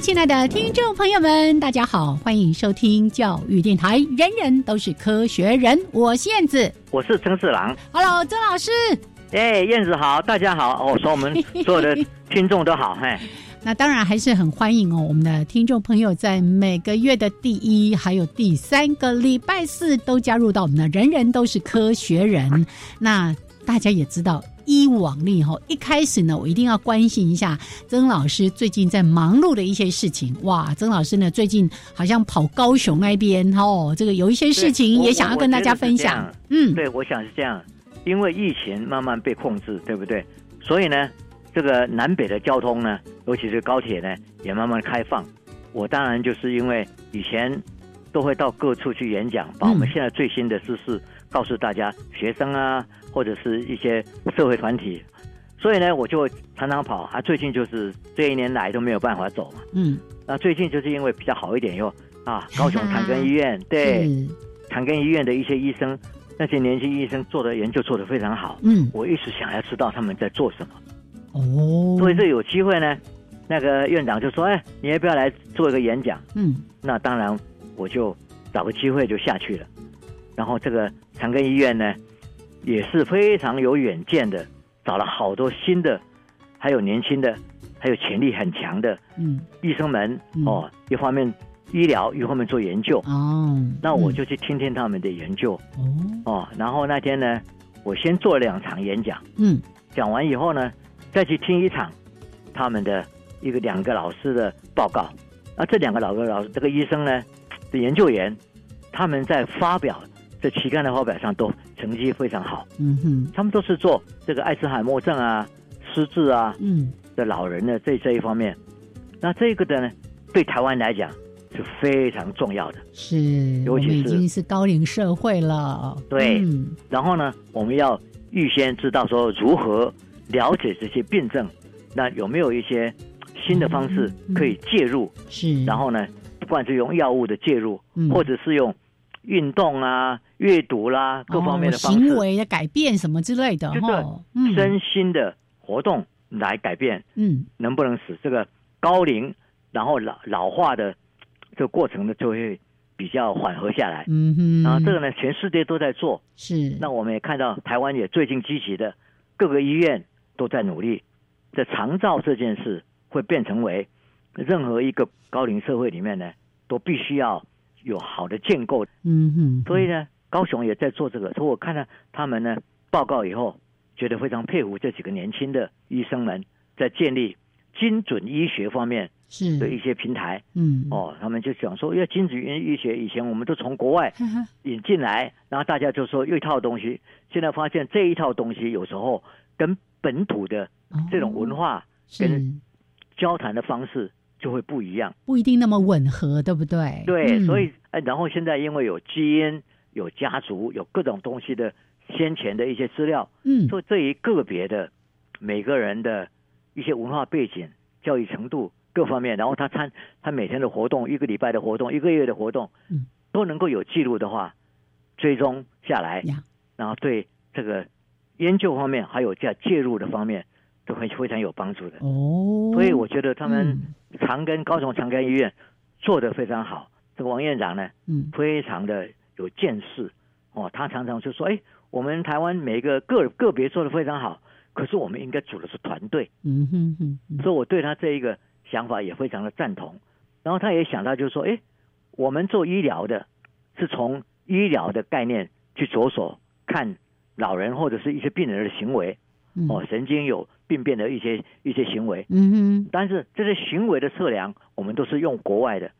亲爱的听众朋友们，大家好，欢迎收听教育电台，人人都是科学人。我是燕子，我是曾四郎。Hello，曾老师。哎，燕子好，大家好。哦，说我们所有的听众都好。嘿，那当然还是很欢迎哦，我们的听众朋友在每个月的第一还有第三个礼拜四都加入到我们的人人都是科学人。那大家也知道。依往例哈，一开始呢，我一定要关心一下曾老师最近在忙碌的一些事情。哇，曾老师呢最近好像跑高雄那边哦，这个有一些事情也想要跟大家分享。嗯，对，我想是这样，因为疫情慢慢被控制，对不对？所以呢，这个南北的交通呢，尤其是高铁呢，也慢慢开放。我当然就是因为以前都会到各处去演讲，把我们现在最新的知识告诉大家，学生啊。或者是一些社会团体，所以呢，我就常常跑。啊，最近就是这一年来都没有办法走嘛。嗯，那最近就是因为比较好一点，又啊，高雄长庚医院 对长庚医院的一些医生，那些年轻医生做的研究做的非常好。嗯，我一直想要知道他们在做什么。哦，所以这有机会呢，那个院长就说：“哎，你要不要来做一个演讲？”嗯，那当然我就找个机会就下去了。然后这个长庚医院呢。也是非常有远见的，找了好多新的，还有年轻的，还有潜力很强的，嗯，医生们哦，一方面医疗，一方面做研究。哦，那我就去听听他们的研究。哦，哦，然后那天呢，我先做两场演讲，嗯，讲完以后呢，再去听一场他们的一个两个老师的报告，那这两个老个老这个医生呢的研究员，他们在发表。在期刊的发表上都成绩非常好，嗯哼，他们都是做这个艾滋海默症啊、失智啊，嗯，的老人的这这一方面，那这个的呢，对台湾来讲是非常重要的，是，尤其是已经是高龄社会了，对，然后呢，我们要预先知道说如何了解这些病症，那有没有一些新的方式可以介入？是，然后呢，不管是用药物的介入，或者是用运动啊。阅读啦，各方面的行为的改变什么之类的，就是身心的活动来改变，嗯，能不能使这个高龄然后老老化的这个过程呢，就会比较缓和下来，嗯哼，然后这个呢，全世界都在做，是，那我们也看到台湾也最近积极的，各个医院都在努力，在长照这件事会变成为任何一个高龄社会里面呢，都必须要有好的建构，嗯哼，所以呢。高雄也在做这个，所以我看到他们呢报告以后，觉得非常佩服这几个年轻的医生们在建立精准医学方面是的一些平台。嗯，哦，他们就想说，因为精准医学以前我们都从国外 引进来，然后大家就说一套东西，现在发现这一套东西有时候跟本土的这种文化跟交谈的方式就会不一样，不一定那么吻合，对不对？对，所以哎，然后现在因为有基因。有家族有各种东西的先前的一些资料，嗯，说这一个别的每个人的一些文化背景、教育程度各方面，然后他参他每天的活动、一个礼拜的活动、一个月的活动，嗯，都能够有记录的话，追踪下来，然后对这个研究方面还有在介入的方面都会非常有帮助的。哦，所以我觉得他们长庚高雄长庚医院做的非常好，这个王院长呢，嗯，非常的。有见识哦，他常常就说：“哎，我们台湾每个个个别做的非常好，可是我们应该组的是团队。”嗯哼哼，所以我对他这一个想法也非常的赞同。然后他也想到，就是说：“哎，我们做医疗的，是从医疗的概念去着手看老人或者是一些病人的行为，嗯哦，神经有病变的一些一些行为，嗯哼但是这些行为的测量，我们都是用国外的，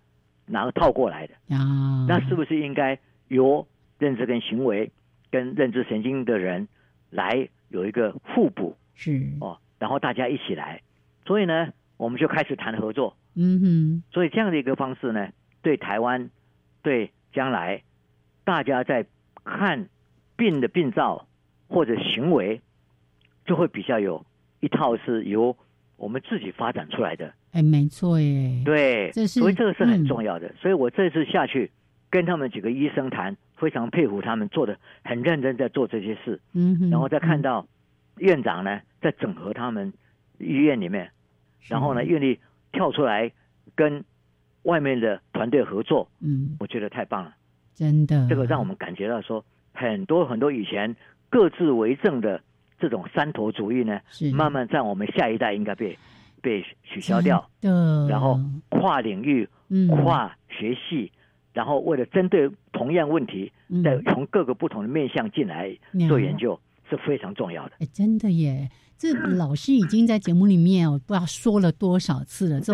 然后套过来的。哼啊，那是不是应该由认知跟行为跟认知神经的人来有一个互补是哦，然后大家一起来？所以呢，我们就开始谈合作。嗯哼所以这样的一个方式呢，对台湾，对将来大家在看病的病灶或者行为，就会比较有一套是由我们自己发展出来的。哎，没错耶，对，这是所以这个是很嗯重要的。所以我这次下去跟他们几个医生谈，非常佩服他们做的很认真，在做这些事。嗯，然后再看到院长呢，在整合他们医院里面，然后呢，是愿意跳出来跟外面的团队合作，嗯，我觉得太棒了。真的，这个让我们感觉到说，很多很多以前各自为政的这种山头主义呢，慢慢在我们下一代应该被被取消掉，的，然后跨领域、嗯。跨学系，然后为了针对同样问题，嗯再从各个不同的面向进来做研究，是非常重要的。哎，真的耶！这老师已经在节目里面我，不知道说了多少次了。这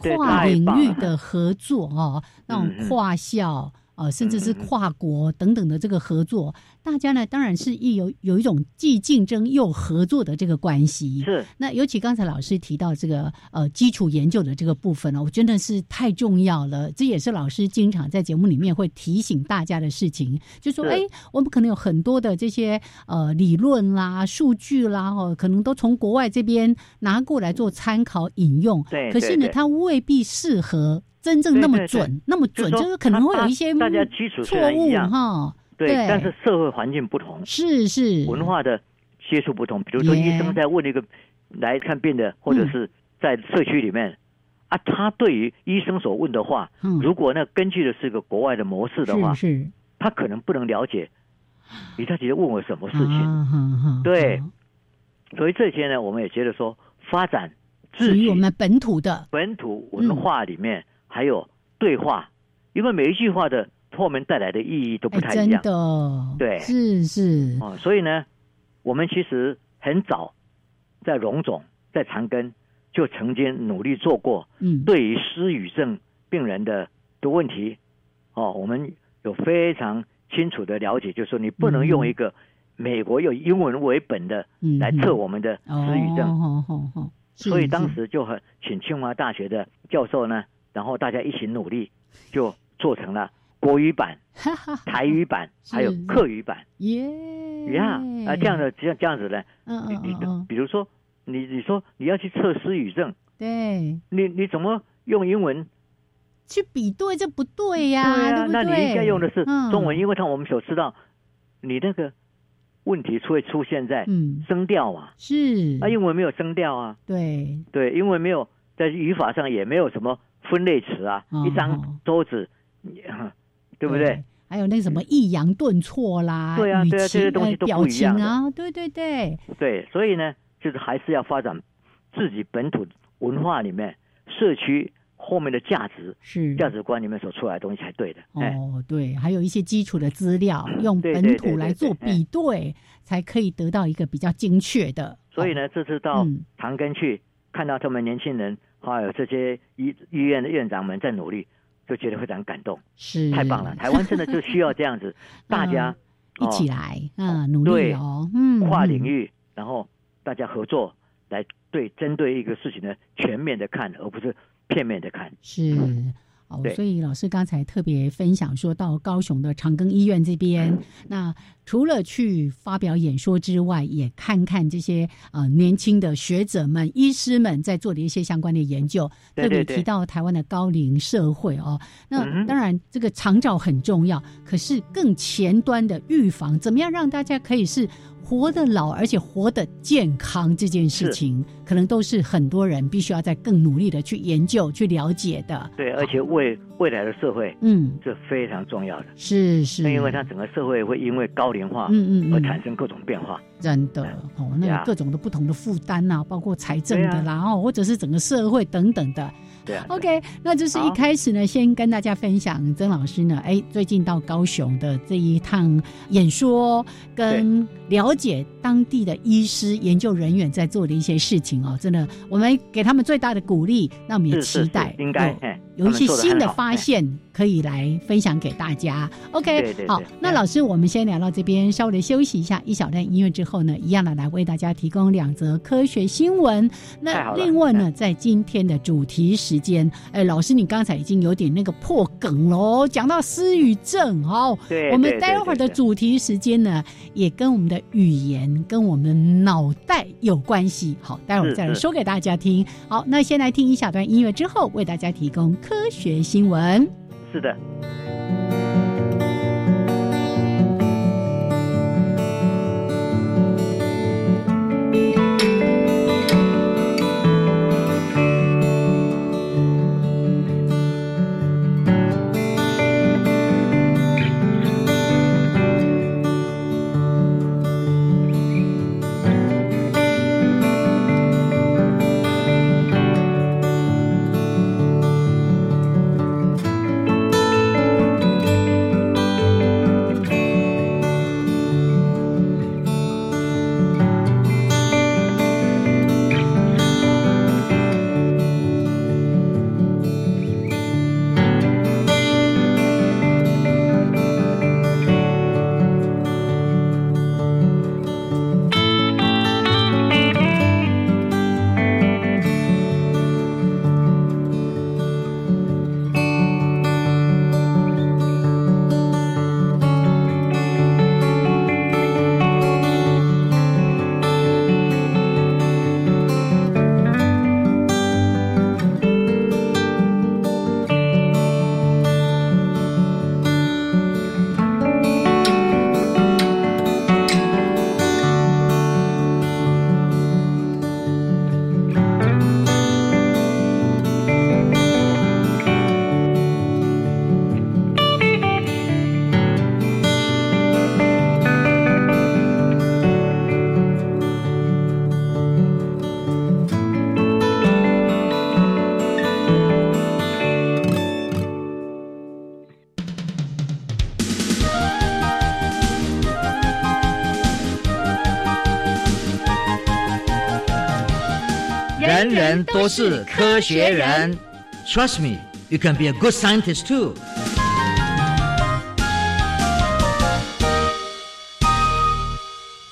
种跨领域的合作哦，那种跨校呃，甚至是跨国等等的这个合作，大家呢当然是一有有一种既竞争又合作的这个关系。是那尤其刚才老师提到这个呃基础研究的这个部分呢，我真的是太重要了。这也是老师经常在节目里面会提醒大家的事情，就说是哎，我们可能有很多的这些呃理论啦、数据啦，哦，可能都从国外这边拿过来做参考引用。对可是呢，它未必适合真正那么对对对准，那么准，就就是是可能会有一些大家基础虽错误哈。对，对。但是社会环境不同，是是。文化的接触不同。比如说，医生在问一个来看病的，或者是在社区里面啊，他对于医生所问的话，嗯。如果那根据的是一个国外的模式的话，是是。他可能不能了解你到底在问我什么事情。对哈所以这些呢，我们也觉得说，发展自己属于我们本土的，本土文化里面还有对话，因为每一句话的后面带来的意义都不太一样。的，对。是是，哦，所以呢，我们其实很早在荣总、在长庚就曾经努力做过嗯，对于失语症病人的的问题，哦，我们有非常清楚的了解，就是说你不能用一个美国用英文为本的嗯来测我们的失语症，所以当时就很请清华大学的教授呢，然后大家一起努力，就做成了国语版、台语版是还有客语版。耶。呀，啊，这样，的这样这样子呢，嗯你你嗯嗯，比如说你你说你要去测失语症，对，你你怎么用英文？去比对这不对呀，对啊，不那你应该用的是嗯。中文，因为像我们所知道，你那个问题会出现在嗯，声调嘛，是，那英文没有声调啊，对，对，英文没有在语法上也没有什么分类词啊，哦一张桌子，你对不对？？还有那什么抑扬顿挫啦，对啊对啊这些东西都不一样啊，对对对，对，所以呢，就是还是要发展自己本土文化里面社区后面的价值是价值观里面所出来的东西才对的。哎，哦，对，还有一些基础的资料，用本土来做比对，才可以得到一个比较精确的。哦，所以呢，这次到嗯长庚去看到他们年轻人还有这些医医院的院长们在努力，就觉得非常感动，是太棒了！台湾真的就需要这样子，大家一起哦来，嗯，努力对哦，嗯，嗯跨领域，然后大家合作来对针对一个事情呢全面的看，而不是片面的看。是。哦，所以老师刚才特别分享说到高雄的长庚医院这边，那除了去发表演说之外，也看看这些呃年轻的学者们、医师们在做的一些相关的研究，特别提到台湾的高龄社会哦。那当然，这个长照很重要，可是更前端的预防，怎么样让大家可以是活得老，而且活得健康这件事情，可能都是很多人必须要在更努力的去研究、去了解的。对，而且为未来的社会嗯，是非常重要的，是是，因为它整个社会会因为高龄化嗯嗯嗯而产生各种变化。真的哦，那呀各种的不同的负担呐、包括财政的对啦，哦，或者是整个社会等等的。对啊。OK，那就是一开始呢，先跟大家分享曾老师呢，哎，最近到高雄的这一趟演说，跟了解当地的医师研究人员在做的一些事情哦，真的，我们给他们最大的鼓励，那我们也是是期待是应该有一些新的发现可以来分享给大家。OK，好对对对，那嗯老师，我们先聊到这边，稍微的休息一下，一小段音乐之后呢，一样的来为大家提供两则科学新闻。那另外呢，在今天的主题时间，哎，老师，你刚才已经有点那个破梗喽，讲到失语症哦。对，我们待会儿的。主题时间呢，也跟我们的语言、跟我们脑袋有关系。好，待会儿再来说给大家听。好，那先来听一小段音乐之后，为大家提供科学新闻。是的，都是科学人。Trust me, you can be a good scientist too.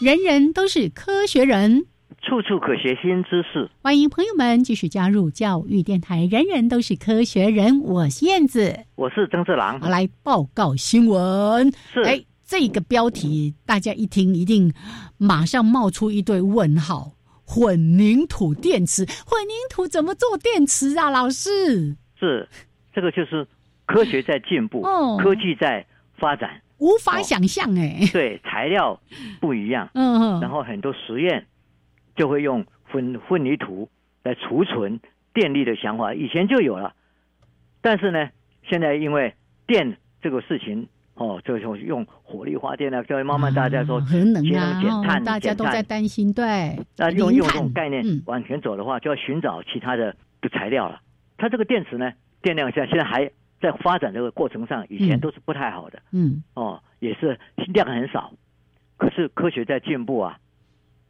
人人都是科学人。处处可学新知识。欢迎朋友们继续加入教育电台，人人都是科学人。我是燕子，我是曾志郎我，来报告新闻。是哎，这个标题大家一听，一定马上冒出一堆问号。混凝土电池，混凝土怎么做电池啊？老师，是，这个就是科学在进步，哦科技在发展，无法想象哎。对材料不一样，嗯，然后很多实验就会用混混凝土来储存电力的想法，以前就有了，但是呢，现在因为电这个事情。哦，就就用火力发电啊，就会慢慢大家说节啊，能减碳，哦大家都在担心，对，那用用这种概念嗯。往前走的话，就要寻找其他的的材料了。它这个电池呢，电量现在现在还在发展这个过程上，以前嗯都是不太好的、嗯。哦，也是量很少。可是科学在进步啊，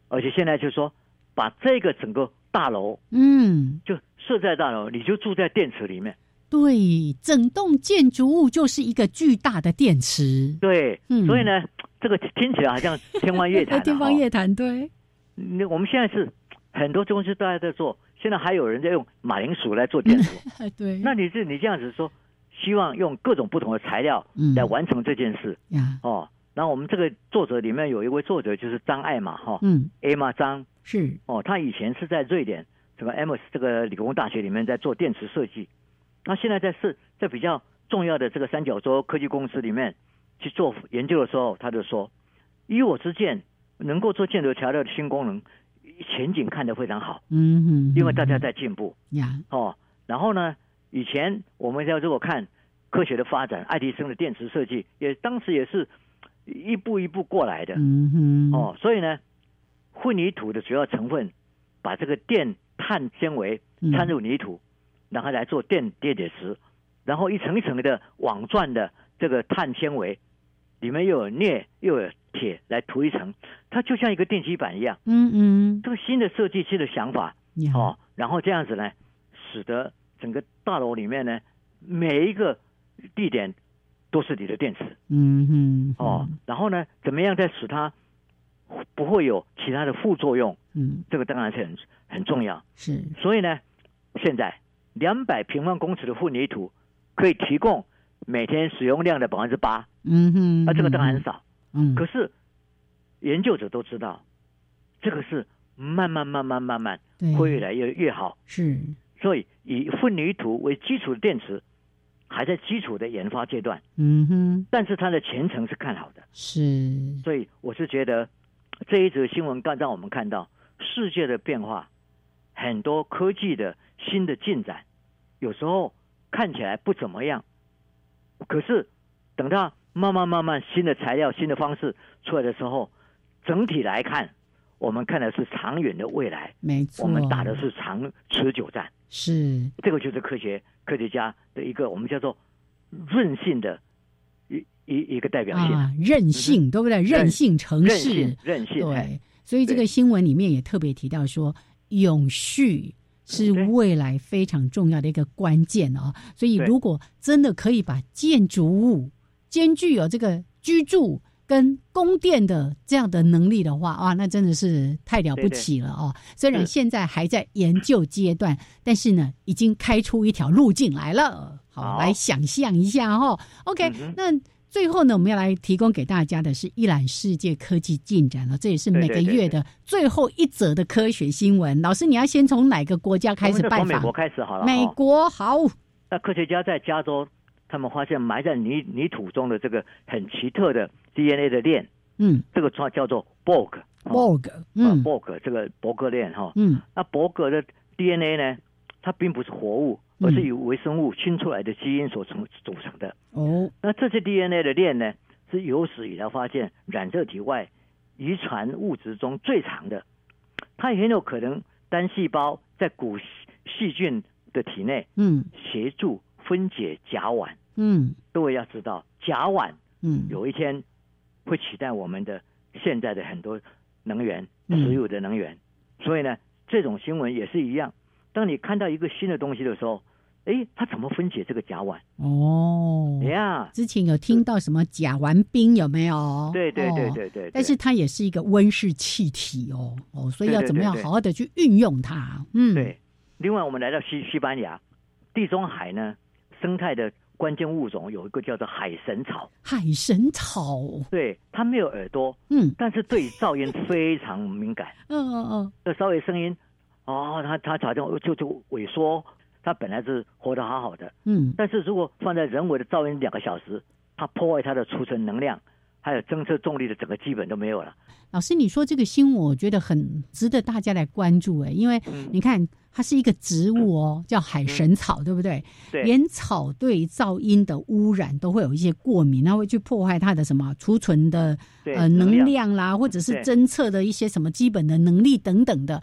而且现在就说把这个整个大楼嗯，就设在大楼，你就住在电池里面。对，整栋建筑物就是一个巨大的电池，对，嗯。所以呢，这个听起来好像天方夜谭、啊。天方夜谭，对，那我们现在是很多公司都还在做，现在还有人在用马铃薯来做电池。对，那你是你这样子说，希望用各种不同的材料嗯。来完成这件事、呀，哦。然后我们这个作者里面有一位作者就是张爱嘛哈、嗯，a m a 张。是，哦，他以前是在瑞典这个 MS 这个理工大学里面在做电池设计，那现在在是在比较重要的这个三角洲科技公司里面去做研究的时候，他就说，以我之见，能够做建筑材料的新功能前景看得非常好，嗯哼，因为大家在进步。呀，哦，然后呢，以前我们要如果看科学的发展，爱迪生的电池设计也当时也是一步一步过来的、嗯哼，哦，所以呢，混凝土的主要成分把这个电碳纤维嗯掺入泥土，然后来做电电解质，然后一层一层的网状的这个碳纤维，里面又有镍又有铁来涂一层，它就像一个电极板一样。嗯嗯，这个新的设计师的想法呀哦，然后这样子呢，使得整个大楼里面呢，每一个地点都是你的电池嗯哼，哦，然后呢，怎么样再使它不会有其他的副作用？嗯，这个当然是很很重要。是，所以呢，现在两百平方公尺的混凝土可以提供每天使用量的百分之八，嗯哼，那这个当然很少。嗯，可是研究者都知道，这个是慢慢慢慢慢慢会越来越越好。是，所以以混凝土为基础的电池还在基础的研发阶段，嗯哼，但是它的前程是看好的。是，所以我是觉得这一则新闻刚让我们看到世界的变化，很多科技的新的进展，有时候看起来不怎么样，可是等到慢慢慢慢新的材料、新的方式出来的时候，整体来看，我们看的是长远的未来，没错，我们打的是长持久战。是，这个就是科学科学家的一个我们叫做韧性的一一一个代表性，啊，韧性，对不对？韧性城市。韧性，韧性。哎。对，所以这个新闻里面也特别提到说，永续是未来非常重要的一个关键哦。所以，如果真的可以把建筑物兼具有这个居住跟供电的这样的能力的话，哇，那真的是太了不起了哦。虽然是现在还在研究阶段，但是呢，已经开出一条路径来了。好，好来想象一下哈、哦。OK，、嗯那最后呢，我们要来提供给大家的是一览世界科技进展了，这也是每个月的最后一则的科学新闻。老师，你要先从哪个国家开始拜访我们就从美国？开始好了。美哦国好，那科学家在加州，他们发现埋在泥泥土中的这个很奇特的 DNA 的链，嗯这个叫叫做 Borg。，Borg，啊嗯 Borg 这个伯格链哈，嗯那伯格的 DNA 呢，它并不是活物，嗯而是由微生物熏出来的基因所成组成的。哦，那这些 DNA 的链呢，是有史以来发现染色体外遗传物质中最长的，它也很有可能单细胞在古细细菌的体内嗯协助分解甲烷。嗯各位要知道，甲烷嗯，有一天会取代我们的现在的很多能源，嗯石油的能源。所以呢，这种新闻也是一样。当你看到一个新的东西的时候，诶，它怎么分解这个甲烷？哦，呀、之前有听到什么甲烷冰有没有？对对对哦对对。但是它也是一个温室气体哦，哦，所以要怎么样好好的去运用它？嗯，对，另外我们来到西西班牙，地中海呢生态的关键物种有一个叫做海神草，海神草，对，它没有耳朵，嗯但是对噪音非常敏感。嗯嗯嗯，这稍微声音，哦，它它好像就就萎缩。它本来是活得好好的，嗯但是如果放在人为的噪音两个小时，它破坏它的储存能量，还有侦测重力的整个基本都没有了。老师，你说这个新闻，我觉得很值得大家来关注哎，因为嗯你看它是一个植物哦，叫海神草，对不对？对连草对噪音的污染都会有一些过敏，它会去破坏它的什么储存的，呃能量量啦，或者是侦测的一些什么基本的能力等等的。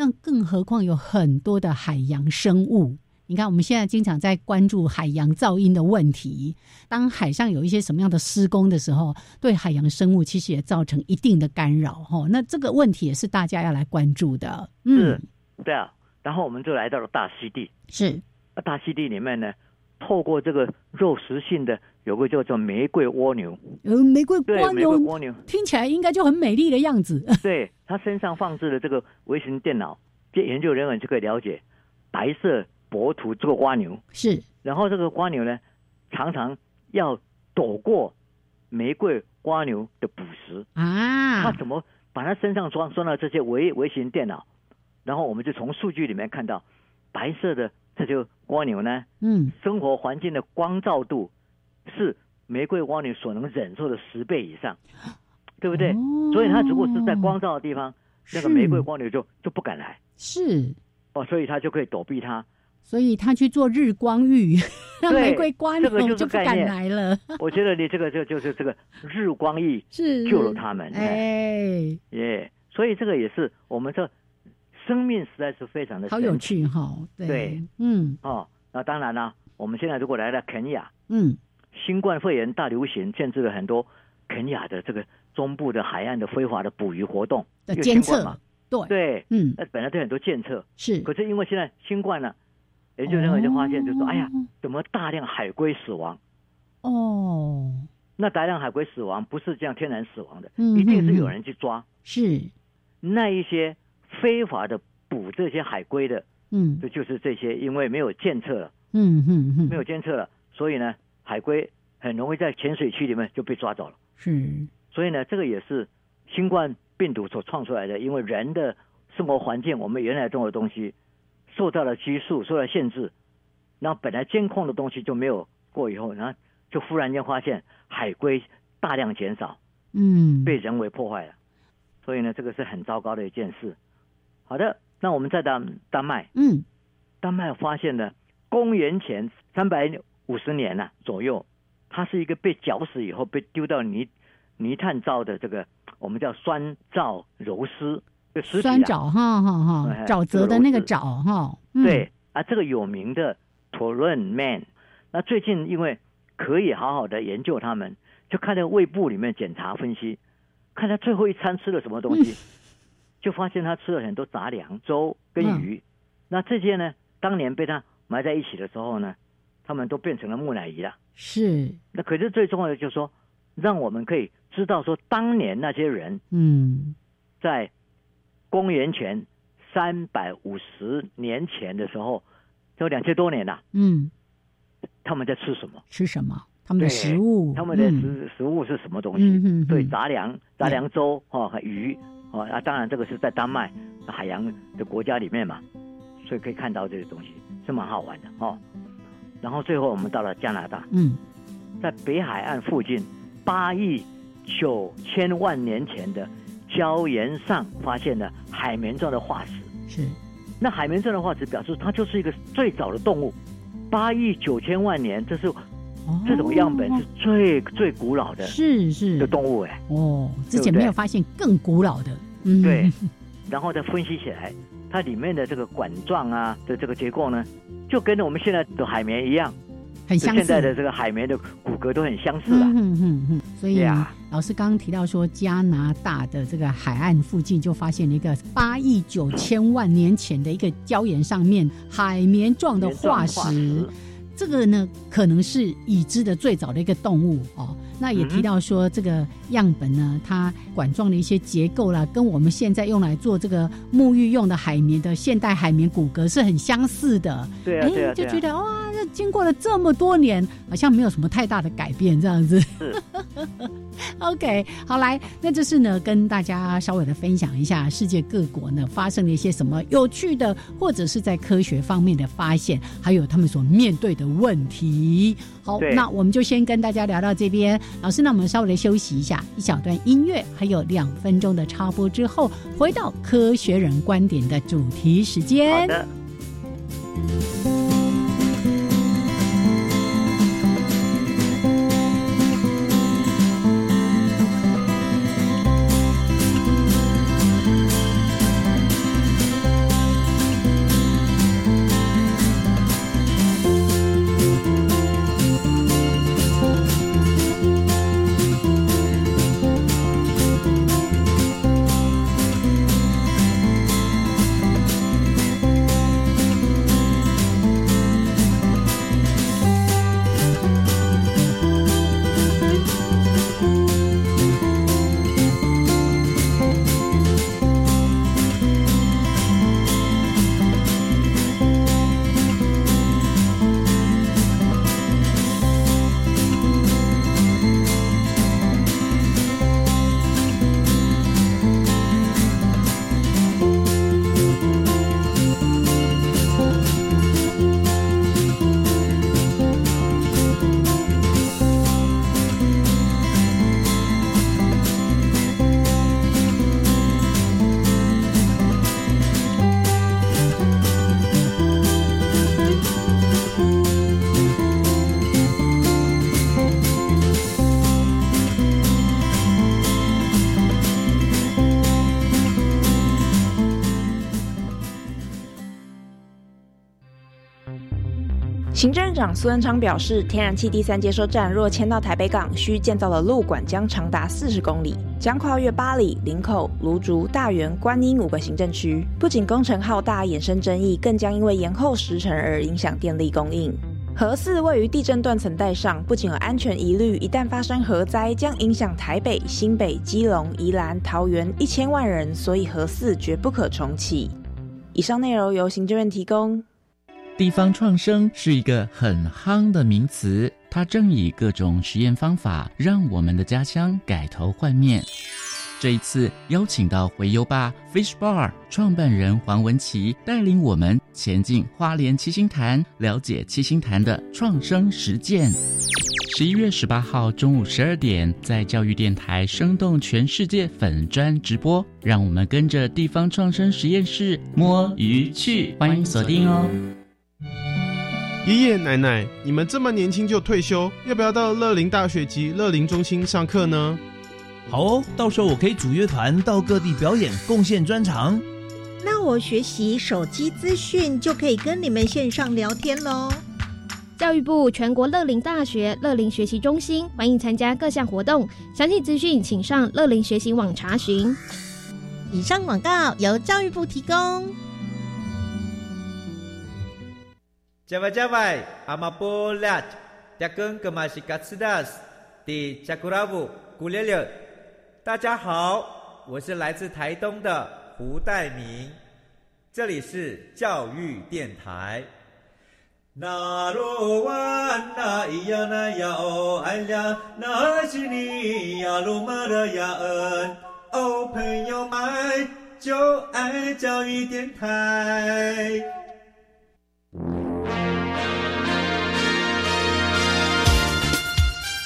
那更何况有很多的海洋生物。你看，我们现在经常在关注海洋噪音的问题。当海上有一些什么样的施工的时候，对海洋生物其实也造成一定的干扰。哈，那这个问题也是大家要来关注的。嗯，对啊。然后我们就来到了大溪地，是，大溪地里面呢，透过这个肉食性的有个叫做玫瑰蜗牛，呃，玫瑰，蜗牛蜗牛，听起来应该就很美丽的样子。对，它身上放置了这个微型电脑，这研究人员就可以了解白色薄涂这个蜗牛，是，然后这个蜗牛呢，常常要躲过玫瑰蜗牛的捕食，啊。它，怎么把它身上装装了这些微微型电脑？然后我们就从数据里面看到，白色的这些蜗牛呢，嗯，生活环境的光照度是玫瑰蜗牛所能忍受的十倍以上，对不对？哦所以它如果是在光照的地方，那个玫瑰蜗牛就就不敢来。是。哦，所以它就可以躲避它。所以他去做日光浴，那玫瑰瓜这个就不敢来了。我觉得你这个就就是这个日光浴是。救了他们，哎，耶所以这个也是我们这生命实在是非常的好有趣哈，对。对，嗯。哦。那当然了，我们现在如果来了肯亚，嗯，新冠肺炎大流行，限制了很多肯雅的这个中部的海岸的非法的捕鱼活动的监测嘛，，对，对，嗯，那本来都很多监测，是，可是因为现在新冠呢，研究人员就发现，就说，哦。哎呀，怎么大量海龟死亡？哦，那大量海龟死亡不是这样天然死亡的，嗯一定是有人去抓。是，那一些非法的捕这些海龟的，嗯。这就是这些，因为没有监测了，嗯嗯嗯，没有监测了，所以呢，海龟很容易在浅水区里面就被抓走了。是，所以呢，这个也是新冠病毒所创出来的，因为人的生活环境，我们原来种的东西受到了拘束，受到限制，然后本来监控的东西就没有过以后，然后就忽然间发现海龟大量减少，嗯，被人为破坏了，所以呢，这个是很糟糕的一件事。好的，那我们再到丹麦，嗯丹麦发现了公元前三百五十年呐、左右，它是一个被绞死以后被丢到泥泥炭灶的这个我们叫酸皂柔丝，就尸体啊。酸沼哈哈哈，哎沼泽的那个沼哈，嗯，对啊，这个有名的 t o r r e n Man，那最近因为可以好好的研究他们，就看在胃部里面检查分析，看他最后一餐吃了什么东西，就发现他吃了很多杂粮、粥跟鱼。那这些呢，当年被他埋在一起的时候呢，他们都变成了木乃伊了。是，那可是最重要的就是说，让我们可以知道说，当年那些人嗯在公元前三百五十年前的时候，都两千多年了、嗯，他们在吃什么？吃什么？他们的对食物，他们的嗯食、食物是什么东西？对，嗯杂粮、杂粮粥哦，和鱼哦，啊，当然这个是在丹麦海洋的国家里面嘛，所以可以看到这些东西是蛮好玩的哦。然后最后我们到了加拿大，嗯。在北海岸附近八亿九千万年前的礁岩上发现了海绵状的化石。是，那海绵状的化石表示它就是一个最早的动物，八亿九千万年，这是哦。这种样本是最、最古老的是是。的动物哎。哦，之前没有发现更古老的，嗯，对，然后再分析起来，它里面的这个管状啊的这个结构呢，就跟我们现在的海绵一样，很相似就现在的这个海绵的骨骼都很相似啊。嗯哼哼哼，所以啊老师刚刚提到说，加拿大的这个海岸附近就发现了一个八亿九千万年前的一个礁岩上面海绵状的化石。这个呢，可能是已知的最早的一个动物哦。那也提到说，这个样本呢，它管状的一些结构啦，跟我们现在用来做这个沐浴用的海绵的现代海绵骨骼是很相似的。对啊，对啊，就觉得哇，这经过了这么多年，好像没有什么太大的改变，这样子。是 OK，好来，那这是呢，跟大家稍微的分享一下世界各国呢发生了一些什么有趣的，或者是在科学方面的发现，还有他们所面对的问题。好，那我们就先跟大家聊到这边。老师，那我们稍微的休息一下，一小段音乐，还有两分钟的插播之后，回到科学人观点的主题时间。好的。长苏文昌表示，天然气第三接收站若迁到台北港，需建造的路管将长达四十公里，将跨越八里、林口、芦竹、大园、观音五个行政区。不仅工程浩大，衍生争议，更将因为延后时程而影响电力供应。核四位于地震断层带上，不仅有安全疑虑，一旦发生核灾，将影响台北、新北、基隆、宜兰、桃园一千万人，所以核四绝不可重启。以上内容由行政院提供。地方创生是一个很夯的名词，它正以各种实验方法，让我们的家乡改头换面。这一次邀请到回游吧 Fish Bar 创办人黄文琪，带领我们前进花莲七星潭，了解七星潭的创生实践。十一月十八号中午十二点，在教育电台生动全世界粉专直播，让我们跟着地方创生实验室摸鱼去，欢迎锁定哦。爷爷奶奶，你们这么年轻就退休，要不要到乐龄大学及乐龄中心上课呢？好哦，到时候我可以组乐团到各地表演，贡献专长。那我学习手机资讯就可以跟你们线上聊天喽。教育部全国乐龄大学乐龄学习中心欢迎参加各项活动，详细资讯请上乐龄学习网查询。以上广告由教育部提供。加外加外，阿玛波拉，扎根格玛西卡斯达斯，迪加古拉布古列列。大家好，我是来自台东的胡代明，这里是教育电台。那罗哇那咿呀那呀哦哎呀，那是你呀鲁玛的呀恩哦，朋友们就爱教育电台。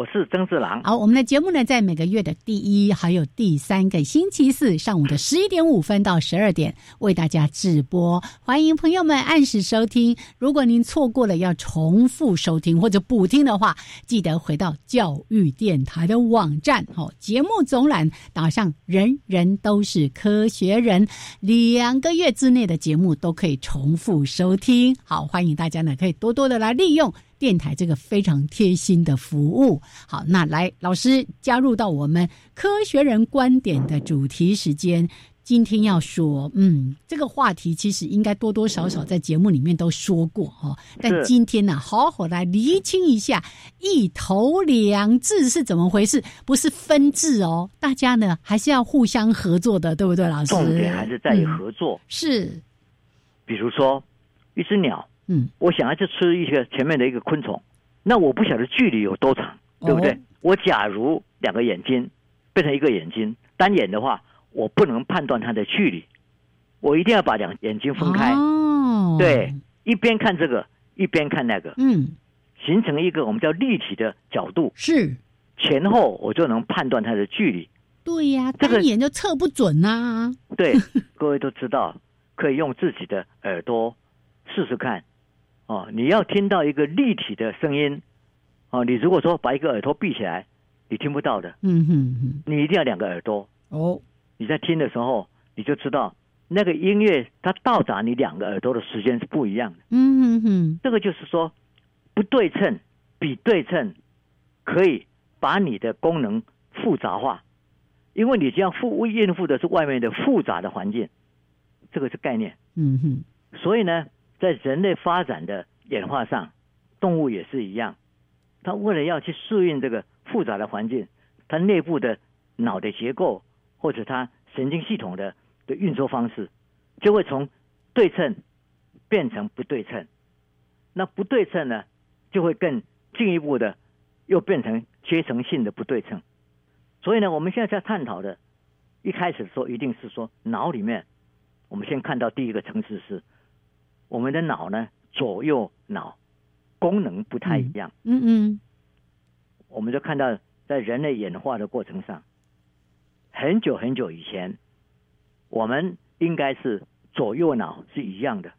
我是曾志郎。好，我们的节目呢，在每个月的第一还有第三个星期四上午的十一点五分到十二点为大家直播，欢迎朋友们按时收听。如果您错过了要重复收听或者补听的话，记得回到教育电台的网站，哦，节目总览打上“人人都是科学人”，两个月之内的节目都可以重复收听。好，欢迎大家呢，可以多多的来利用。电台这个非常贴心的服务，好，那来老师加入到我们科学人观点的主题时间。今天要说，嗯，这个话题其实应该多多少少在节目里面都说过哈，但今天呢，好好来厘清一下一头两制是怎么回事，不是分治哦，大家呢还是要互相合作的，对不对，老师？重点还是在于合作，是，比如说一只鸟。嗯，我想要去吃一个前面的一个昆虫，那我不晓得距离有多长，对不对？我假如两个眼睛变成一个眼睛，单眼的话，我不能判断它的距离，我一定要把两眼睛分开。哦，对，一边看这个，一边看那个，嗯，形成一个我们叫立体的角度，是前后我就能判断它的距离。对呀，单眼就测不准呐。对，各位都知道，可以用自己的耳朵试试看。哦，你要听到一个立体的声音，哦，你如果说把一个耳朵闭起来，你听不到的。嗯哼哼，你一定要两个耳朵。哦，你在听的时候，你就知道那个音乐它到达你两个耳朵的时间是不一样的。嗯哼哼，这个就是说不对称比对称可以把你的功能复杂化，因为你这样复应付的是外面的复杂的环境，这个是概念。嗯哼，所以呢。在人类发展的演化上，动物也是一样。它为了要去适应这个复杂的环境，它内部的脑的结构或者它神经系统的的运作方式，就会从对称变成不对称。那不对称呢，就会更进一步的又变成阶层性的不对称。所以呢，我们现在在探讨的，一开始说一定是说脑里面，我们先看到第一个层次是。我们的脑呢，左右脑功能不太一样。嗯嗯，我们就看到在人类演化的过程上，很久很久以前，我们应该是左右脑是一样的，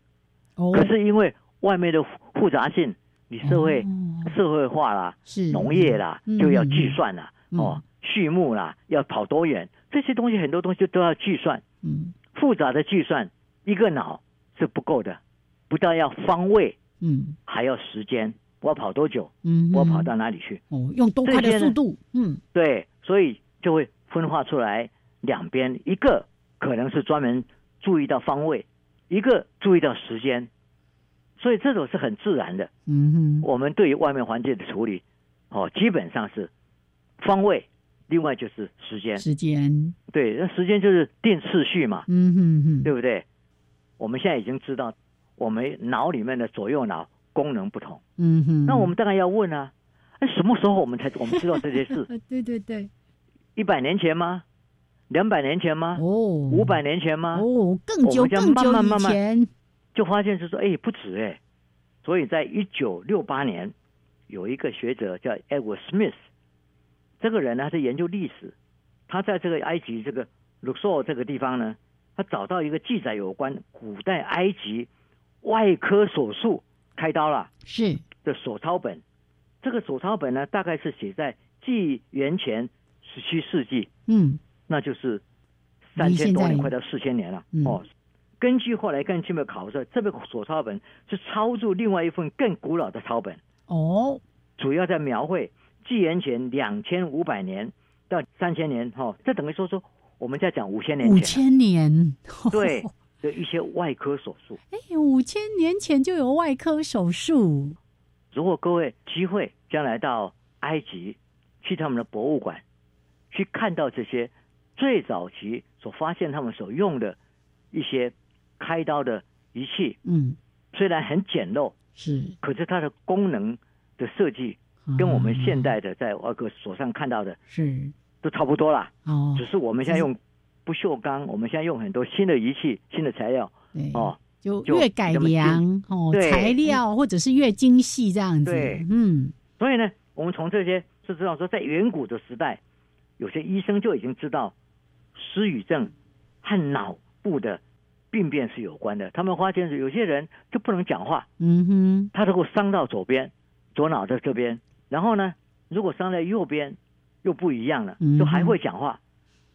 哦，可是因为外面的复杂性，你社会、哦。社会化啦，是。农业啦，嗯。就要计算啦，嗯。哦，畜牧啦，要跑多远，这些东西很多东西都要计算，嗯。复杂的计算，一个脑是不够的，不但要方位，嗯还要时间，我要跑多久，嗯，我要跑到哪里去？哦，用多快的速度，嗯对，所以就会分化出来两边，一个可能是专门注意到方位，一个注意到时间，所以这种是很自然的。嗯哼，我们对于外面环境的处理，哦，基本上是方位，另外就是时间。时间，对，那时间就是定次序嘛，嗯哼哼，对不对？我们现在已经知道，我们脑里面的左右脑功能不同。嗯哼，那我们当然要问啊，哎，什么时候我们才我们知道这些事？呃，对对对，一百年前吗？两百年前吗？哦，五百年前吗？哦，更久我们这样更久以慢慢慢慢前，就发现是说，哎，不止哎。所以在一九六八年，有一个学者叫 Edward Smith，这个人呢是研究历史，他在这个埃及这个卢索这个地方呢，他找到一个记载有关古代埃及外科手术开刀了是，的手抄本。这个手抄本呢，大概是写在纪元前十七世纪，嗯。那就是三千多年，快到四千年了。嗯。哦，根据后来更进一步考证，这个手抄本是抄注另外一份更古老的抄本，哦，主要在描绘纪元前两千五百年到三千年，哈、哦，这等于说说我们在讲五千年五前五，千年，对 的一些外科手术。哎，五千年前就有外科手术，如果各位机会将来到埃及，去他们的博物馆，去看到这些最早期所发现他们所用的一些开刀的仪器，嗯，虽然很简陋，是。可是它的功能的设计跟我们现代的在外科手上看到的是。都差不多啦。哦，只是我们现在用不锈钢，我们现在用很多新的仪器、新的材料。哦。就就越改良哦，材料或者是越精细这样子，对。嗯。所以呢，我们从这些就知道说，在远古的时代，有些医生就已经知道失语症和脑部的病变是有关的。他们发现是有些人就不能讲话，嗯哼，他如果伤到左边，左脑的这边，然后呢，如果伤在右边，又不一样了嗯，就还会讲话，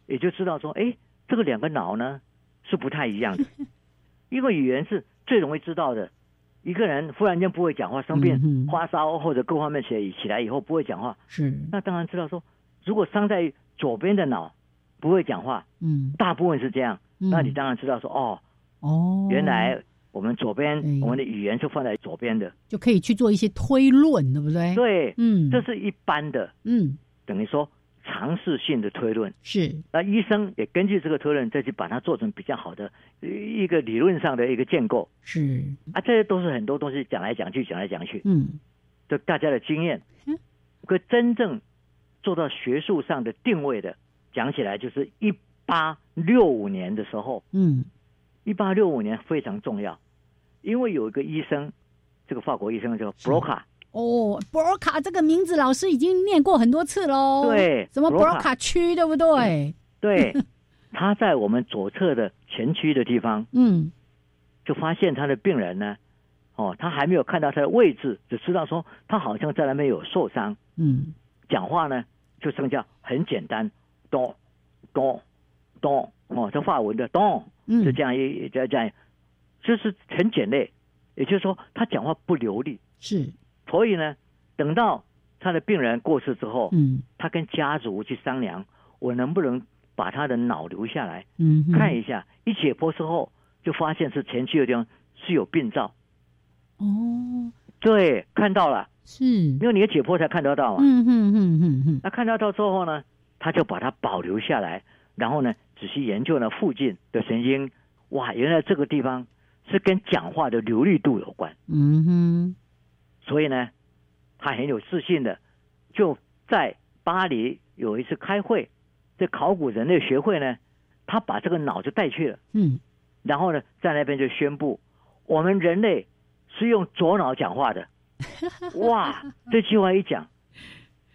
也就知道说，哎，这个两个脑呢是不太一样的。因为语言是最容易知道的。一个人忽然间不会讲话，生病、嗯发烧或者各方面起起来以后不会讲话，是，那当然知道说，如果伤在左边的脑不会讲话，嗯。大部分是这样，嗯。那你当然知道说，哦，哦，原来我们左边、对我们的语言是放在左边的，就可以去做一些推论，对不对？，对，嗯，这是一般的，嗯。等于说尝试性的推论。是，那医生也根据这个推论，再去把它做成比较好的呃一个理论上的一个建构。是，啊，这些都是很多东西讲来讲去，讲来讲去，嗯。就大家的经验。嗯。可真正做到学术上的定位的，讲起来就是一八六五年的时候，嗯。一八六五年非常重要，因为有一个医生，这个法国医生叫 Broca，哦，博尔卡这个名字老师已经念过很多次喽。对什么博 Broca 尔卡区，对不对？对，他在我们左侧的前区的地方，嗯。就发现他的病人呢，哦，他还没有看到他的位置，只知道说他好像在那边有受伤，嗯。讲话呢就剩下很简单，咚咚咚，哦，这法文的咚，嗯，就这样一这样这样，就是很简略，也就是说他讲话不流利，是，所以呢，等到他的病人过世之后，嗯。他跟家族去商量，我能不能把他的脑留下来嗯，看一下？一解剖之后，就发现是前期的地方是有病灶，哦，对，看到了，是，因为你的解剖才看得到嘛。嗯嗯嗯嗯嗯，那看得到之后呢，他就把它保留下来，然后呢，仔细研究了附近的神经，哇，原来这个地方是跟讲话的流利度有关，嗯哼，所以呢，他很有自信的，就在巴黎有一次开会，这考古人类学会呢，他把这个脑就带去了，嗯。然后呢，在那边就宣布，我们人类是用左脑讲话的，哇，这句话一讲，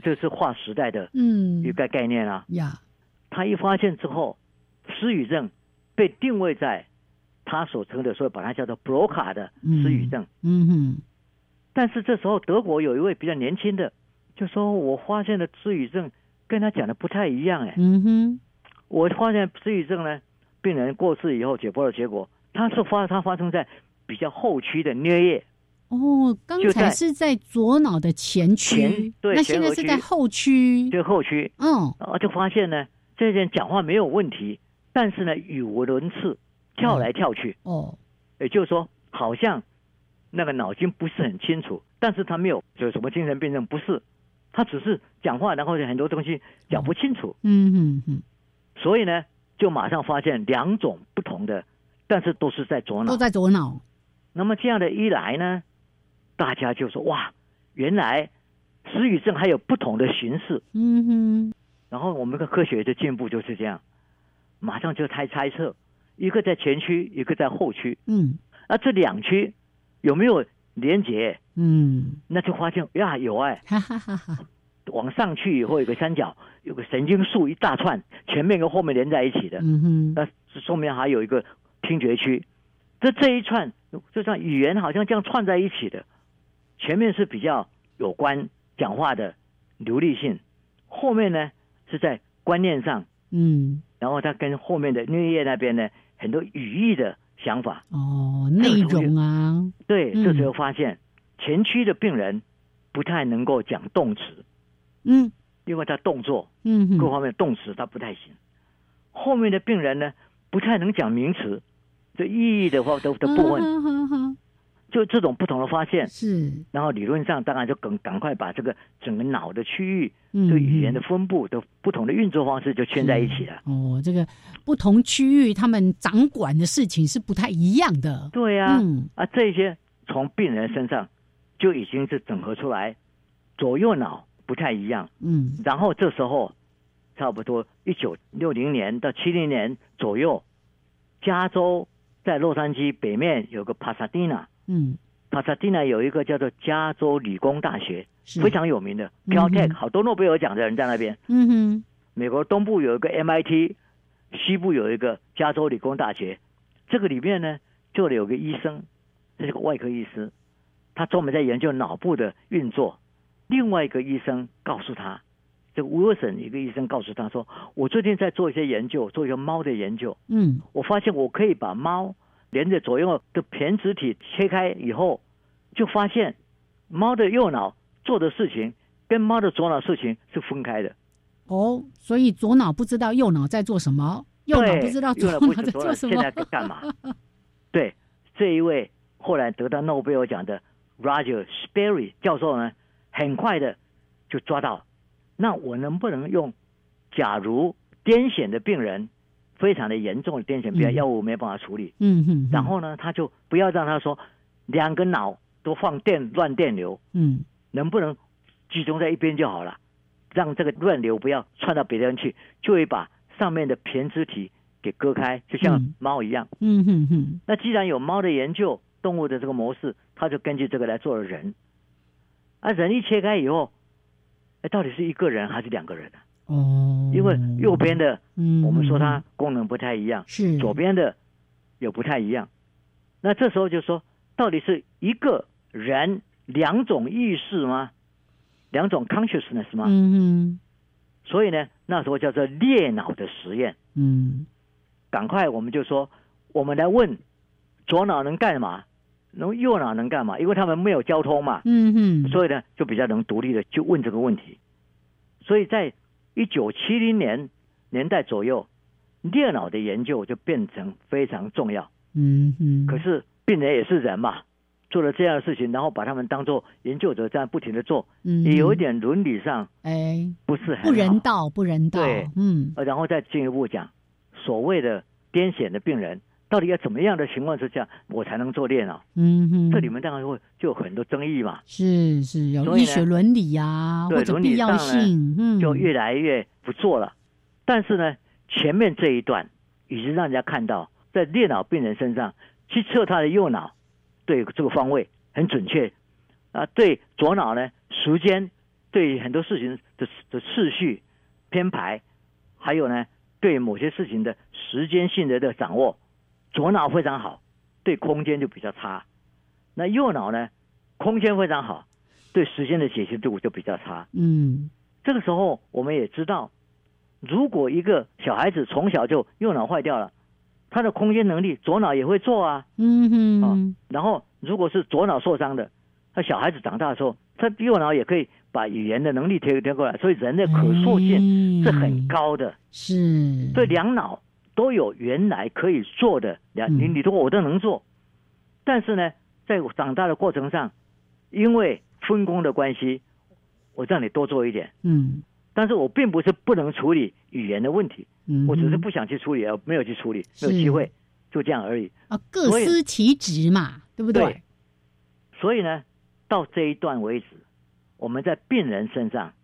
这是划时代的嗯。一个概念啊。呀，他一发现之后，失语症被定位在他所称的，所以把它叫做 BRCA 的失语症。嗯哼，但是这时候德国有一位比较年轻的，就说我发现的失语症跟他讲的不太一样，哎，嗯哼，我发现失语症呢，病人过世以后解剖的结果，他是发他发生在比较后区的颞叶。哦，刚才是在左脑的前区前，对那现在是在后区。这个后区，嗯，啊，就发现呢，这些人讲话没有问题，但是呢，语无伦次，跳来跳去，哦，也就是说，好像那个脑筋不是很清楚，但是他没有有什么精神病症，不是，他只是讲话，然后很多东西讲不清楚，嗯嗯嗯，所以呢，就马上发现两种不同的，但是都是在左脑。都。在左脑。那么这样的一来呢，大家就说哇，原来失语症还有不同的形式。嗯哼，然后我们的科学的进步就是这样，马上就猜猜测，一个在前区，一个在后区，嗯。那这两区有没有连接？嗯，那就发现呀有哎，哈哈哈哈。往上去以后有个三角，有个神经束一大串，前面跟后面连在一起的，嗯哼，那说明还有一个听觉区。这这一串，就像语言好像这样串在一起的，前面是比较有关讲话的流利性，后面呢是在观念上，嗯，然后它跟后面的颞叶那边呢很多语义的想法。哦，内容啊，对，嗯。这时候发现前区的病人不太能够讲动词，嗯。因为他动作嗯，各方面动词他不太行。后面的病人呢不太能讲名词，这意义的话都的部分，嗯哼哼就这种不同的发现。是，然后理论上当然就赶赶快把这个整个脑的区域嗯对语言的分布的不同的运作方式就圈在一起了。哦，这个不同区域他们掌管的事情是不太一样的。对呀、嗯啊，这些从病人身上就已经是整合出来，左右脑不太一样。嗯然后这时候，差不多一九六零年到七零年左右，加州在洛杉矶北面有个帕萨蒂纳，嗯，帕萨蒂纳有一个叫做加州理工大学，非常有名的嗯 Caltech，、哼好多诺贝尔奖的人在那边。嗯哼美国东部有一个 MIT，西部有一个加州理工大学。这个里面呢，就有个医生，这是个外科医师，他专门在研究脑部的运作。另外一个医生告诉他，这个 Wilson 一个医生告诉他说，我最近在做一些研究，做一个猫的研究，嗯我发现我可以把猫连着左右的胼胝体切开以后，就发现猫的右脑做的事情跟猫的左脑事情是分开的。哦，所以左脑不知道右脑在做什么，右脑不知道左脑在做什么现在。在干嘛？对，这一位后来得到诺贝尔奖的 Roger Sperry 教授呢，很快的就抓到，那我能不能用，假如癫痫的病人非常的严重的癫痫病人，嗯。药物没有办法处理，嗯哼，然后呢，他就不要让他说两个脑都放电乱电流，嗯。能不能集中在一边就好了，让这个乱流不要窜到别人去，就会把上面的胼胝体给割开，就像嗯。猫一样。嗯哼哼，那既然有猫的研究，动物的这个模式，他就根据这个来做了人。啊，人一切开以后，哎，到底是一个人还是两个人啊？哦，因为右边的嗯，我们说它功能不太一样，是左边的也不太一样。那这时候就说，到底是一个人两种意识吗？两种 consciousness 吗？嗯嗯所以呢，那时候叫做裂脑的实验。嗯赶快我们就说，我们来问左脑能干嘛，能右脑能干嘛？因为他们没有交通嘛，嗯嗯，所以呢就比较能独立的去问这个问题。所以在一九七零年年代左右，电脑的研究就变成非常重要。嗯嗯，可是病人也是人嘛，做了这样的事情，然后把他们当做研究者这样不停的做，嗯。也有一点伦理上哎。不是很不人。道，不人道，对。嗯。呃，然后再进一步讲，所谓的癫痫的病人，到底要怎么样的情况之下，我才能做电脑？嗯哼，这里面当然会就有很多争议嘛，是是有医学伦理呀，对或者伦理必要性，嗯，就越来越不做了。但是呢，前面这一段已经让人家看到，在电脑病人身上去测他的右脑，对这个方位很准确啊，对左脑呢时间，对很多事情的的次序编排，还有呢对某些事情的时间性的的掌握，左脑非常好，对空间就比较差。那右脑呢，空间非常好，对时间的解析度就比较差。嗯这个时候我们也知道，如果一个小孩子从小就右脑坏掉了，他的空间能力左脑也会做啊。嗯哼，哦然后如果是左脑受伤的，那小孩子长大的时候，他右脑也可以把语言的能力贴贴过来，所以人的可塑性是很高的。是，所以两脑都有原来可以做的，两你嗯。你都我都能做，但是呢，在长大的过程上，因为分工的关系，我让你多做一点，嗯。但是我并不是不能处理语言的问题，嗯，我只是不想去处理，而没有去处理，没有机会，就这样而已。啊，各司其职嘛，对不对？所以呢，到这一段为止，我们在病人身上，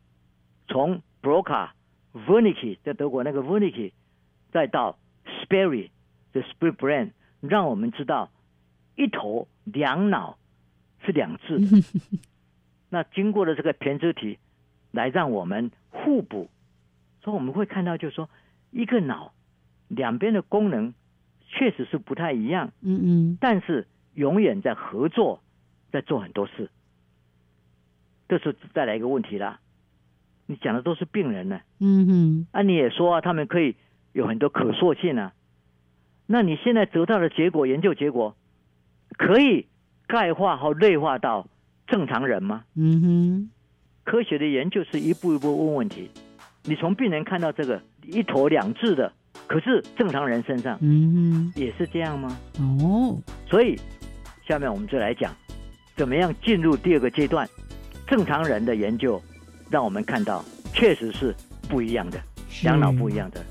从 Broca、Wernicke 在德国那个 Wernicke，再到 Sperry 的 Split Brain，让我们知道一头两脑是两致。那经过了这个胼胝体，来让我们互补，所以我们会看到，就是说一个脑两边的功能确实是不太一样，嗯嗯但是永远在合作，在做很多事。这时候再来一个问题啦，你讲的都是病人呢，嗯哼，啊，你也说啊，他们可以有很多可塑性啊，那你现在得到的结果，研究结果，可以概化和内化到正常人吗？嗯哼，科学的研究是一步一步问问题，你从病人看到这个一坨两致的，可是正常人身上嗯哼也是这样吗？哦，所以，下面我们就来讲，怎么样进入第二个阶段。正常人的研究，让我们看到确实是不一样的，是两脑不一样的。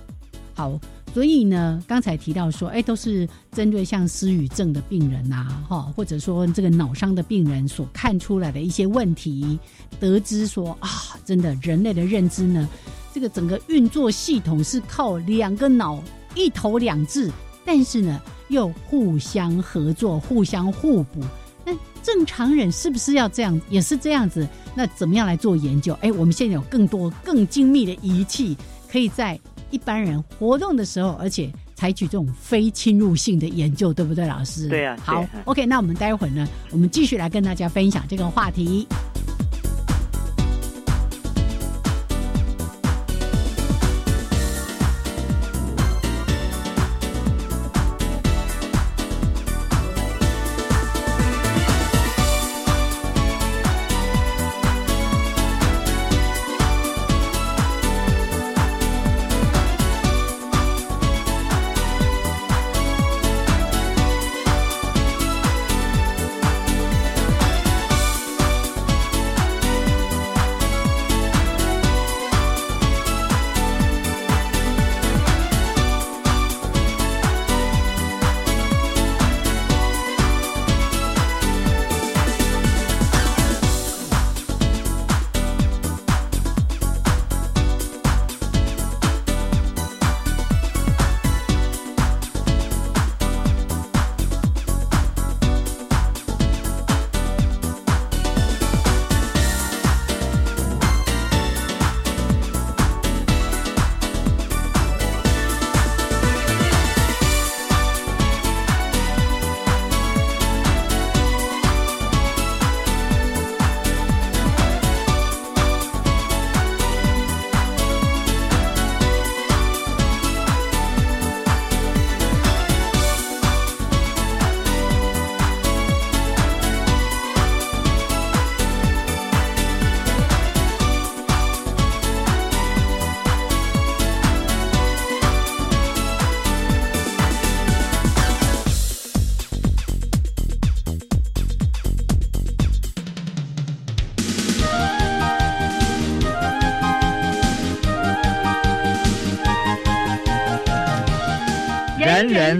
好，所以呢，刚才提到说，哎，都是针对像失语症的病人呐、哈，或者说这个脑伤的病人所看出来的一些问题，得知说啊，真的人类的认知呢，这个整个运作系统是靠两个脑一头两字，但是呢，又互相合作、互相互补。那正常人是不是要这样？也是这样子？那怎么样来做研究？哎，我们现在有更多、更精密的仪器，可以在一般人活动的时候，而且采取这种非侵入性的研究，对不对，老师？对啊好，OK，那我们待会儿呢，我们继续来跟大家分享这个话题。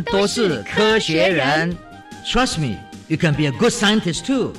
都是科学人。Trust me, you can be a good scientist too.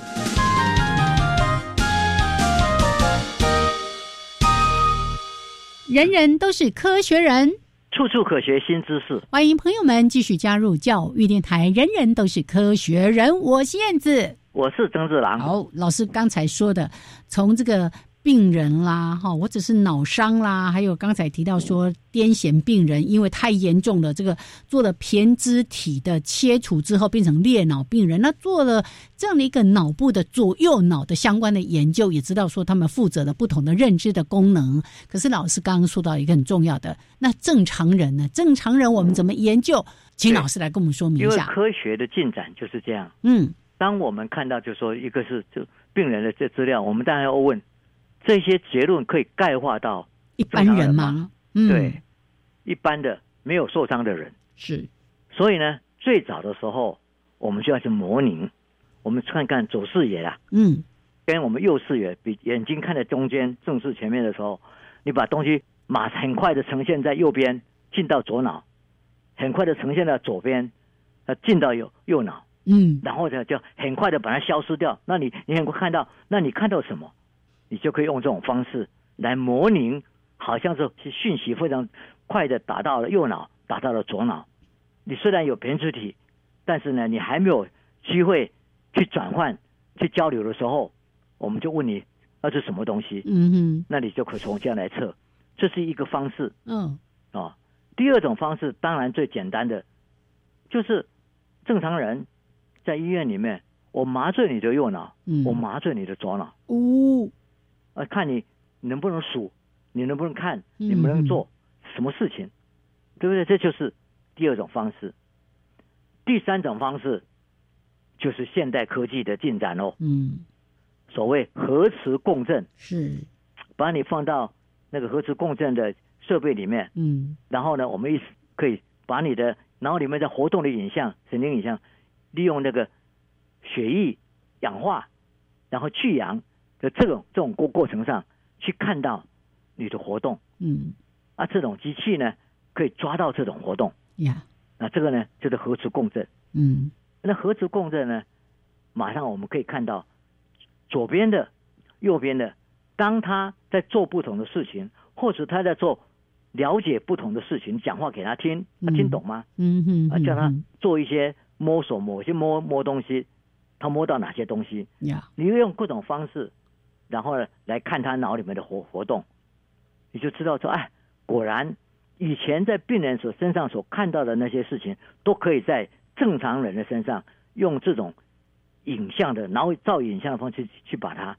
人人都是科学人，处处可学新知识。欢迎朋友们继续加入教育电台。人人都是科学人，我是燕子。我是曾志郎。好，老师刚才说的，从这个病人啦，哈，我只是脑伤啦，还有刚才提到说癫痫病人，因为太严重了，这个做了胼胝体的切除之后变成裂脑病人，那做了这样的一个脑部的左右脑的相关的研究，也知道说他们负责的不同的认知的功能。可是老师刚刚说到一个很重要的，那正常人呢？正常人我们怎么研究？请老师来跟我们说明一因为下。科学的进展就是这样。嗯当我们看到，就说一个是就病人的这资料，我们当然要问这些结论可以概括到一般人吗？嗯，对，一般的没有受伤的人。是，所以呢，最早的时候我们就要去模拟，我们看看左视野啦，嗯跟我们右视野比眼睛看在中间正视前面的时候，你把东西马很快的呈现在右边，进到左脑，很快的呈现到左边，呃，进到右右脑。嗯然后呢，就很快的把它消失掉。那你你很快看到，那你看到什么？你就可以用这种方式来模拟，好像是讯息非常快的打到了右脑，打到了左脑。你虽然有胼胝体，但是呢，你还没有机会去转换、去交流的时候，我们就问你那是什么东西？嗯哼那你就可以从这样来测，这是一个方式嗯啊。第二种方式，当然最简单的，就是正常人在医院里面，我麻醉你的右脑，嗯，我麻醉你的左脑，呜呃，看你能不能数，你能不能看，嗯你能不能做什么事情，对不对？这就是第二种方式。第三种方式就是现代科技的进展哦，嗯所谓核磁共振，是把你放到那个核磁共振的设备里面，嗯然后呢，我们一可以把你的脑里面的活动的影像、神经影像，利用那个血液氧化，然后去氧的这种这种过过程上去看到你的活动。嗯。啊，这种机器呢可以抓到这种活动，呀。那这个呢就是核磁共振。嗯。那核磁共振呢，马上我们可以看到左边的、右边的，当他在做不同的事情，或者他在做了解不同的事情，讲话给他听，他听懂吗？嗯。哼啊，叫他嗯做一些摸索，某些摸摸东西，他摸到哪些东西？呀。你用各种方式，然后呢来看他脑里面的活活动，你就知道说，哎，果然以前在病人所身上所看到的那些事情，都可以在正常人的身上用这种影像的脑照影像的方式去去把它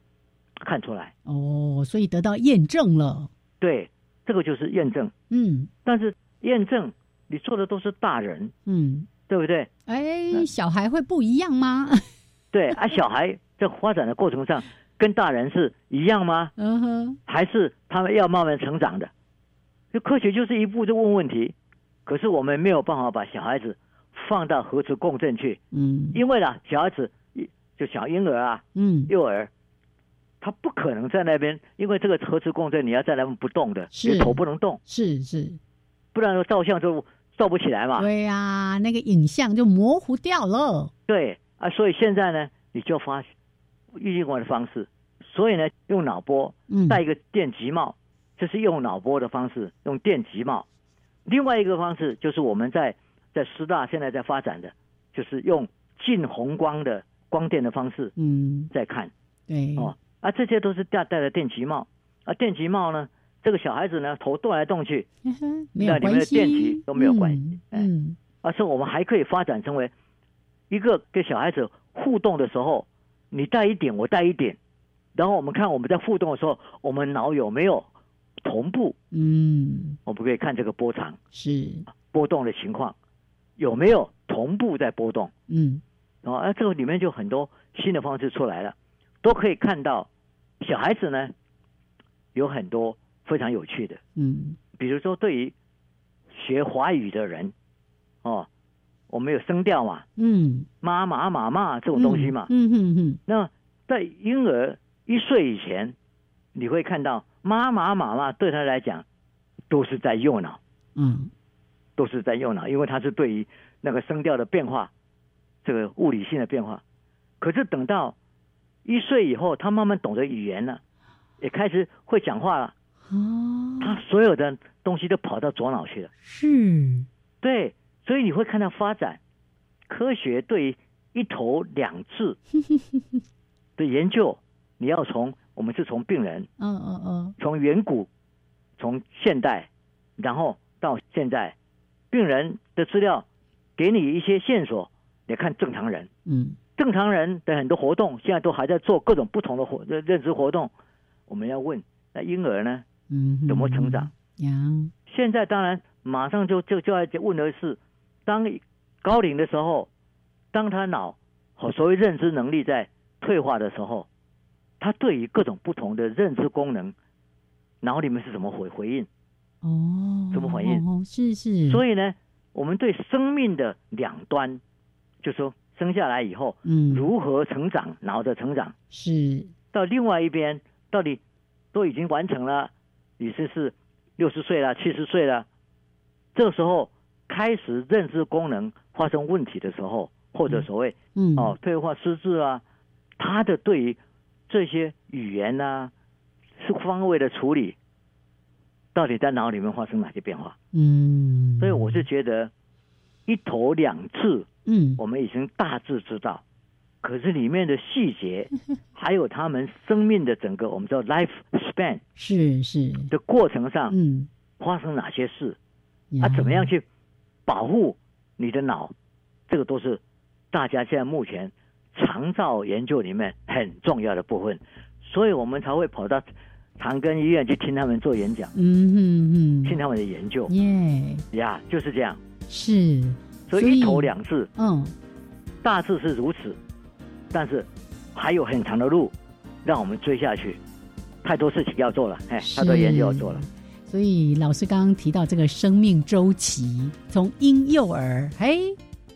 看出来。哦，所以得到验证了。对，这个就是验证。嗯但是验证你做的都是大人，嗯，对不对？哎，小孩会不一样吗？对啊，小孩在发展的过程上跟大人是一样吗？嗯哼，还是他们要慢慢成长的？就科学就是一步就问问题，可是我们没有办法把小孩子放到核磁共振去，嗯因为呢，小孩子就小婴儿啊、嗯幼儿，他不可能在那边，因为这个核磁共振你要在那边不动的，是你头不能动，是是，不然照相就照不起来嘛。对呀，那个影像就模糊掉了。对啊，所以现在呢，你就发另外的方式，所以呢，用脑波嗯，戴一个电极帽，这是用脑波的方式，用电极帽。另外一个方式就是我们在在师大现在在发展的，就是用近红光的光电的方式嗯。在看。对。哦。啊，这些都是戴戴的电极帽。啊，电极帽呢，这个小孩子呢头动来动去嗯那里面的电极都没有关系。哎。嗯。而是我们还可以发展成为一个跟小孩子互动的时候，你带一点，我带一点，然后我们看我们在互动的时候，我们脑有没有同步？嗯我们可以看这个波长是波动的情况有没有同步在波动。嗯哦，啊，这个里面就很多新的方式出来了，都可以看到小孩子呢有很多非常有趣的，嗯比如说对于学华语的人，哦，我们有声调嘛，嗯。妈妈妈妈这种东西嘛。嗯嗯嗯那在婴儿一岁以前，你会看到妈妈妈妈对他来讲都是在右脑，嗯。都是在右脑，因为他是对于那个声调的变化，这个物理性的变化。可是等到一岁以后，他慢慢懂得语言了，也开始会讲话了，哦。他所有的东西都跑到左脑去了。是。对，所以你会看到发展科学对一头两智 的研究，你要从我们是从病人，嗯嗯嗯，从远古，从现代，然后到现在，病人的资料给你一些线索，你看正常人，嗯，正常人的很多活动，现在都还在做各种不同的活认认知活动。我们要问，那婴儿呢？嗯，怎么成长？嗯，现在当然马上就就就要问的是，当高龄的时候，当他脑和所谓认知能力在退化的时候，他对于各种不同的认知功能，脑里面是怎么回回应？哦，怎么回应？哦，是是，所以呢，我们对生命的两端，就说生下来以后，嗯，如何成长，脑的成长，是。到另外一边，到底都已经完成了，你是是六十岁了，七十岁了，这个时候开始认知功能发生问题的时候，或者所谓嗯。哦退化失智啊，他的对于这些语言啊，是方位的处理，到底在脑里面发生哪些变化？嗯，所以我是觉得一头两次，嗯。我们已经大致知道，可是里面的细节，还有他们生命的整个我们叫 life span 是是。的过程上，嗯。发生哪些事，呀。啊，怎么样去保护你的脑，这个都是大家现在目前长照研究里面很重要的部分，所以我们才会跑到长庚医院去听他们做演讲，嗯嗯嗯听他们的研究。耶。呀，就是这样。是，所以一头两次，嗯。大致是如此，但是还有很长的路让我们追下去，太多事情要做了，哎，太多研究要做了。所以老师刚刚提到这个生命周期，从婴幼儿，哎，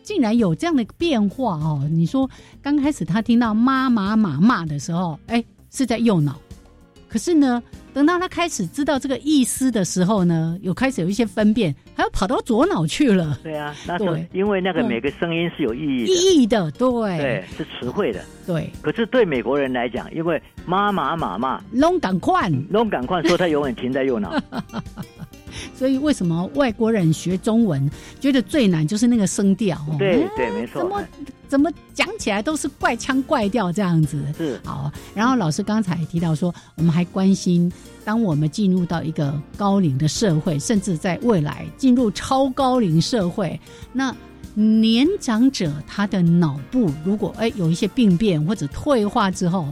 竟然有这样的变化哦！你说刚开始他听到妈妈妈骂的时候，哎，是在右脑，可是呢，等到他开始知道这个意思的时候呢，有开始有一些分辨，还要跑到左脑去了，对啊，那是对。因为那个嗯。每个声音是有意义的，意义的，对。对，是词汇的。对，可是对美国人来讲，因为妈妈妈妈拢赶快，拢赶快说他永远停在右脑，所以为什么外国人学中文觉得最难就是那个声调？对对，没错怎，么怎么讲起来都是怪腔怪调这样子。是好，然后老师刚才提到说，我们还关心，当我们进入到一个高龄的社会，甚至在未来进入超高龄社会，那年长者他的脑部如果哎有一些病变或者退化之后，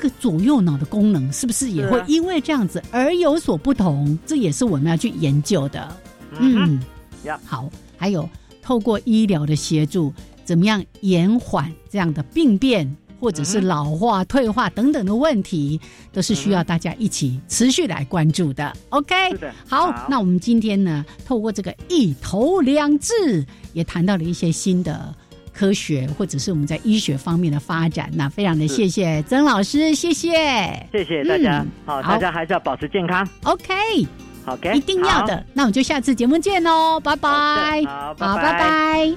这个左右脑的功能是不是也会因为这样子而有所不同？这也是我们要去研究的。嗯好，还有透过医疗的协助，怎么样延缓这样的病变，或者是老化、退化等等的问题，都是需要大家一起持续来关注的。OK，的好，好那我们今天呢，透过这个一头两治，也谈到了一些新的。科学或者是我们在医学方面的发展，那非常的谢谢曾老师，谢谢。谢谢大家。嗯，好，大家还是要保持健康。OK，，OK，一定要的。那我们就下次节目见喽，拜拜。好，好，拜拜